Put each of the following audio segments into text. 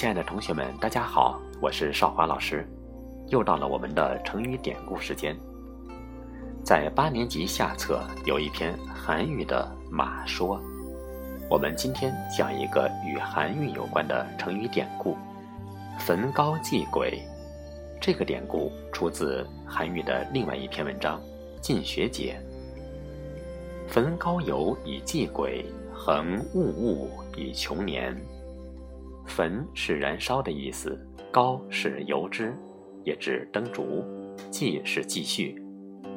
亲爱的同学们，大家好，我是少华老师。又到了我们的成语典故时间。在八年级下册有一篇韩愈的《马说》，我们今天讲一个与韩愈有关的成语典故“焚高祭鬼”。这个典故出自韩愈的另外一篇文章《进学解》。焚高油以祭鬼，恒物物以穷年。焚是燃烧的意思，高是油脂，也指灯烛；继是继续、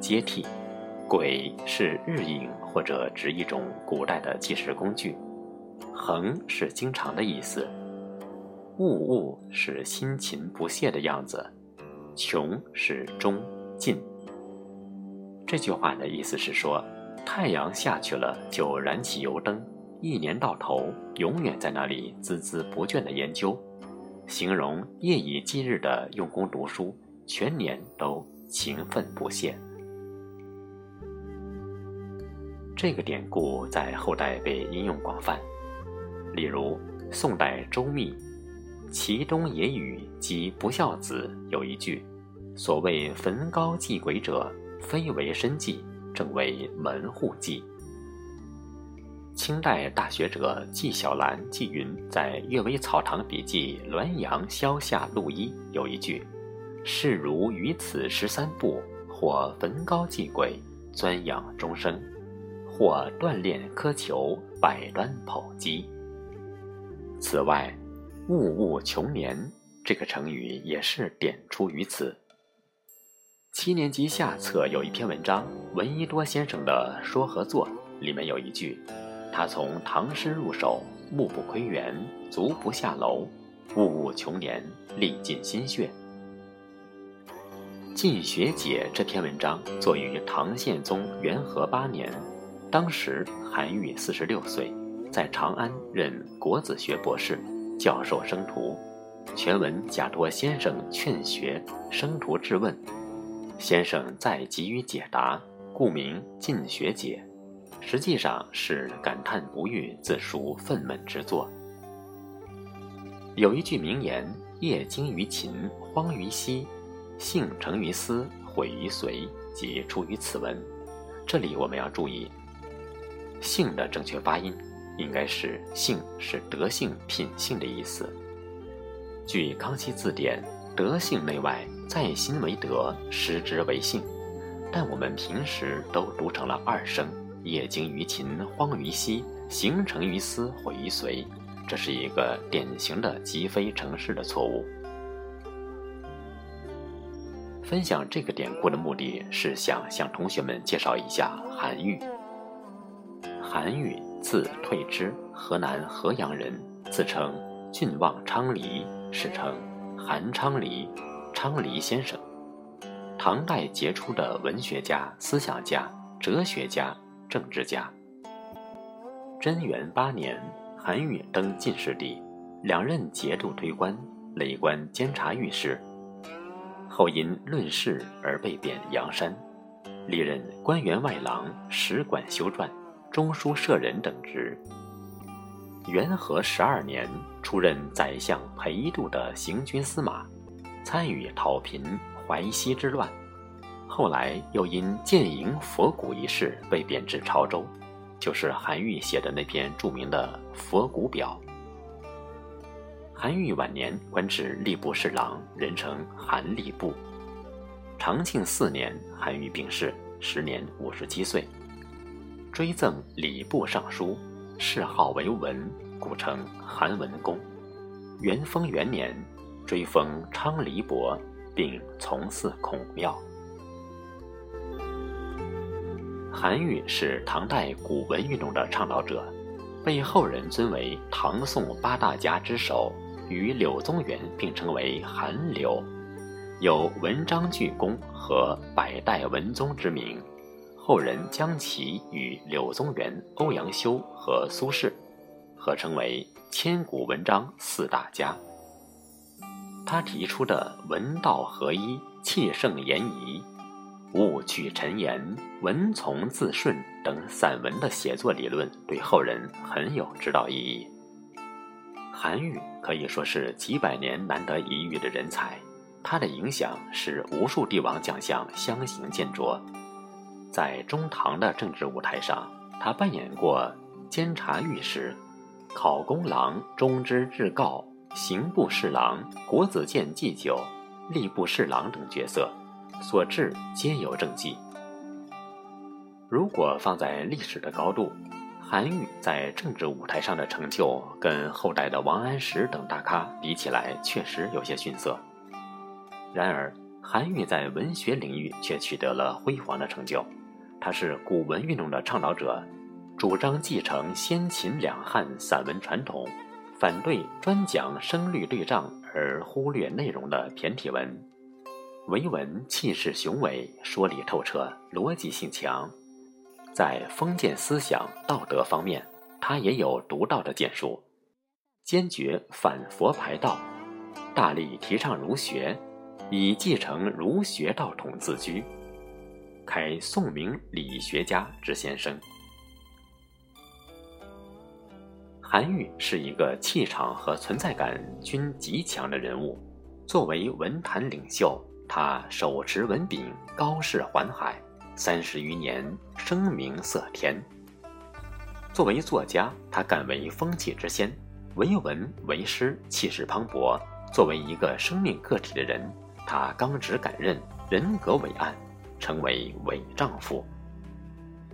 接替；轨是日影或者指一种古代的计时工具；恒是经常的意思；物物是辛勤不懈的样子；穷是终尽。这句话的意思是说，太阳下去了，就燃起油灯。一年到头，永远在那里孜孜不倦地研究，形容夜以继日地用功读书，全年都勤奋不懈。这个典故在后代被应用广泛，例如宋代周密《齐东野语及不孝子》有一句：“所谓焚高祭鬼者，非为身祭，正为门户祭。”清代大学者纪晓岚纪云在《阅微草堂笔记·滦阳萧下录一》有一句：“是如于此十三步，或焚高祭鬼，钻养终生；或锻炼苛求，百端剖击。”此外，“物物穷年”这个成语也是点出于此。七年级下册有一篇文章，闻一多先生的《说和作》，里面有一句。他从唐诗入手，目不窥园，足不下楼，物物穷年，历尽心血。《进学解》这篇文章作于唐宪宗元和八年，当时韩愈四十六岁，在长安任国子学博士，教授生徒。全文假托先生劝学，生徒质问，先生再给予解答，故名《进学解》。实际上是感叹不遇、自述愤懑之作。有一句名言：“业精于勤，荒于嬉；性成于思，毁于随”，即出于此文。这里我们要注意，“性”的正确发音应该是“性”，是德性、品性的意思。据《康熙字典》，德性内外，在心为德，失之为性，但我们平时都读成了二声。业精于勤，荒于嬉；行成于思，毁于随。这是一个典型的极非成事的错误。分享这个典故的目的是想向同学们介绍一下韩愈。韩愈，字退之，河南河阳人，自称郡望昌黎，史称韩昌黎、昌黎先生。唐代杰出的文学家、思想家、哲学家。政治家。贞元八年，韩愈登进士第，两任节度推官，累官监察御史。后因论事而被贬阳山，历任官员外郎、使馆修撰、中书舍人等职。元和十二年，出任宰相裴度的行军司马，参与讨平淮西之乱。后来又因建营佛骨一事被贬至潮州，就是韩愈写的那篇著名的《佛骨表》。韩愈晚年官至吏部侍郎，人称韩吏部。长庆四年，韩愈病逝，时年五十七岁，追赠礼部尚书，谥号为文，故称韩文公。元丰元年，追封昌黎伯，并从祀孔庙。韩愈是唐代古文运动的倡导者，被后人尊为唐宋八大家之首，与柳宗元并称为韩柳，有文章巨公和百代文宗之名。后人将其与柳宗元、欧阳修和苏轼合称为千古文章四大家。他提出的文道合一、气盛言仪。勿去陈言，文从字顺等散文的写作理论，对后人很有指导意义。韩愈可以说是几百年难得一遇的人才，他的影响使无数帝王将相相形见拙。在中唐的政治舞台上，他扮演过监察御史、考功郎、中之至诰、刑部侍郎、国子监祭酒、吏部侍郎等角色，所至皆有政绩。如果放在历史的高度，韩愈在政治舞台上的成就，跟后代的王安石等大咖比起来，确实有些逊色。然而，韩愈在文学领域却取得了辉煌的成就。他是古文运动的倡导者，主张继承先秦两汉散文传统，反对专讲声律对仗而忽略内容的骈体文。维文气势雄伟，说理透彻，逻辑性强。在封建思想道德方面，他也有独到的建树，坚决反佛排道，大力提倡儒学，以继承儒学道统自居，开宋明理学家之先声。韩愈是一个气场和存在感均极强的人物，作为文坛领袖，他手持文柄，高视环海。三十余年，声名色天。作为作家，他敢为风气之先，为文为诗，气势磅礴。作为一个生命个体的人，他刚直敢韧，人格伟岸，成为伟丈夫。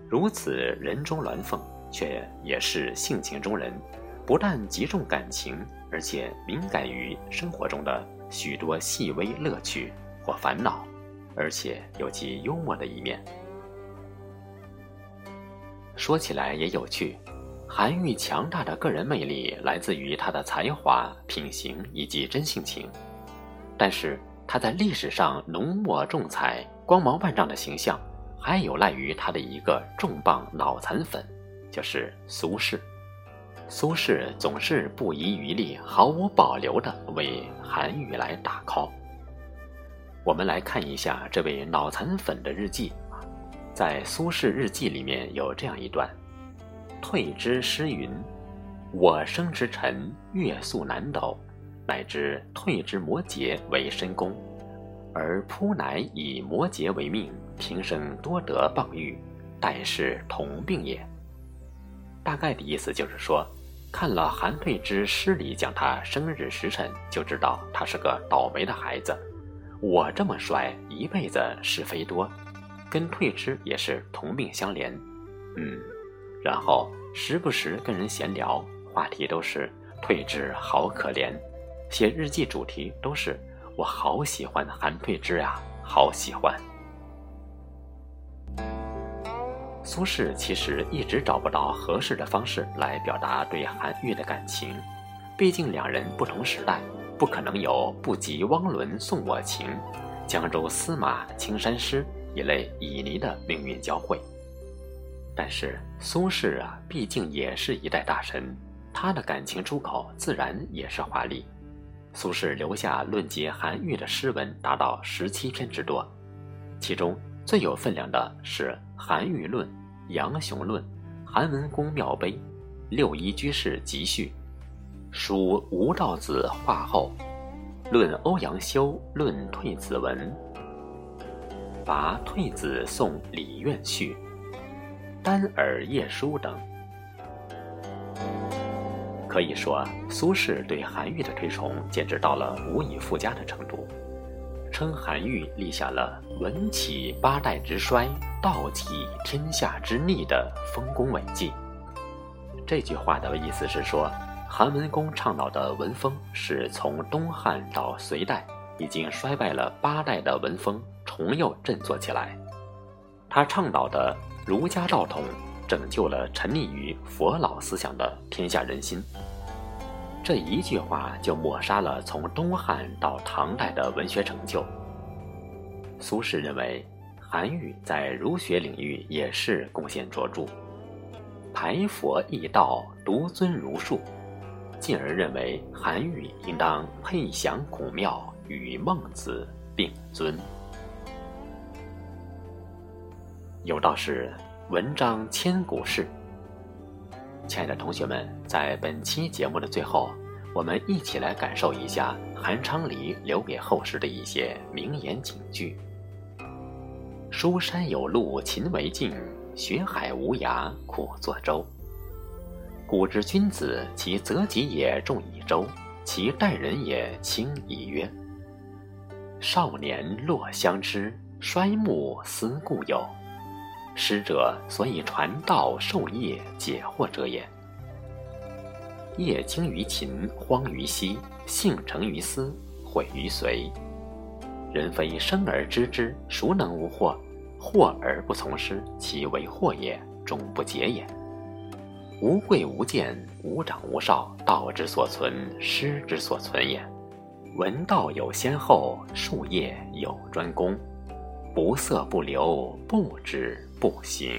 如此人中鸾凤，却也是性情中人，不但极重感情，而且敏感于生活中的许多细微乐趣或烦恼。而且有其幽默的一面。说起来也有趣，韩愈强大的个人魅力来自于他的才华、品行以及真性情，但是他在历史上浓墨重彩、光芒万丈的形象，还有赖于他的一个重磅脑残粉，就是苏轼。苏轼总是不遗余力、毫无保留地为韩愈来打 call。我们来看一下这位脑残粉的日记，在苏轼日记里面有这样一段：“退之诗云，我生之辰月宿南斗，乃至退之摩诘为深宫，而扑乃以摩诘为命，平生多得谤誉，但是同病也。”大概的意思就是说，看了韩退之诗里讲他生日时辰，就知道他是个倒霉的孩子。我这么帅，一辈子是非多，跟退之也是同病相怜，嗯，然后时不时跟人闲聊，话题都是退之好可怜，写日记主题都是我好喜欢韩退之呀，好喜欢。苏轼其实一直找不到合适的方式来表达对韩愈的感情，毕竟两人不同时代。不可能有“不及汪伦送我情，江州司马青衫湿”一类旖旎的命运交汇。但是苏轼啊，毕竟也是一代大神，他的感情出口自然也是华丽。苏轼留下论及韩愈的诗文达到十七篇之多，其中最有分量的是《韩愈论》《杨雄论》《韩文公庙碑》《六一居士集序》。书吴道子画后，论欧阳修，论退子文，拔退子送李苑序，丹耳夜书等。可以说，苏轼对韩愈的推崇简直到了无以复加的程度，称韩愈立下了“文起八代之衰，道起天下之逆”的丰功伟绩。这句话的意思是说。韩文公倡导的文风是从东汉到隋代已经衰败了八代的文风重又振作起来，他倡导的儒家道统拯救了沉溺于佛老思想的天下人心。这一句话就抹杀了从东汉到唐代的文学成就。苏轼认为，韩愈在儒学领域也是贡献卓著，排佛易道，独尊儒术。进而认为韩愈应当配享孔庙，与孟子并尊。有道是“文章千古事”。亲爱的同学们，在本期节目的最后，我们一起来感受一下韩昌黎留给后世的一些名言警句：“书山有路勤为径，学海无涯苦作舟。古之君子，其择己也重以周，其待人也轻以约。少年落相知，衰暮思故友。师者，所以传道授业解惑者也。”业精于勤，荒于嬉，性成于思，毁于随。人非生而知之，孰能无惑？惑而不从师，其为惑也，终不解也。无贵无贱，无长无少，道之所存，师之所存也。闻道有先后，术业有专攻。不色不流，不知不行。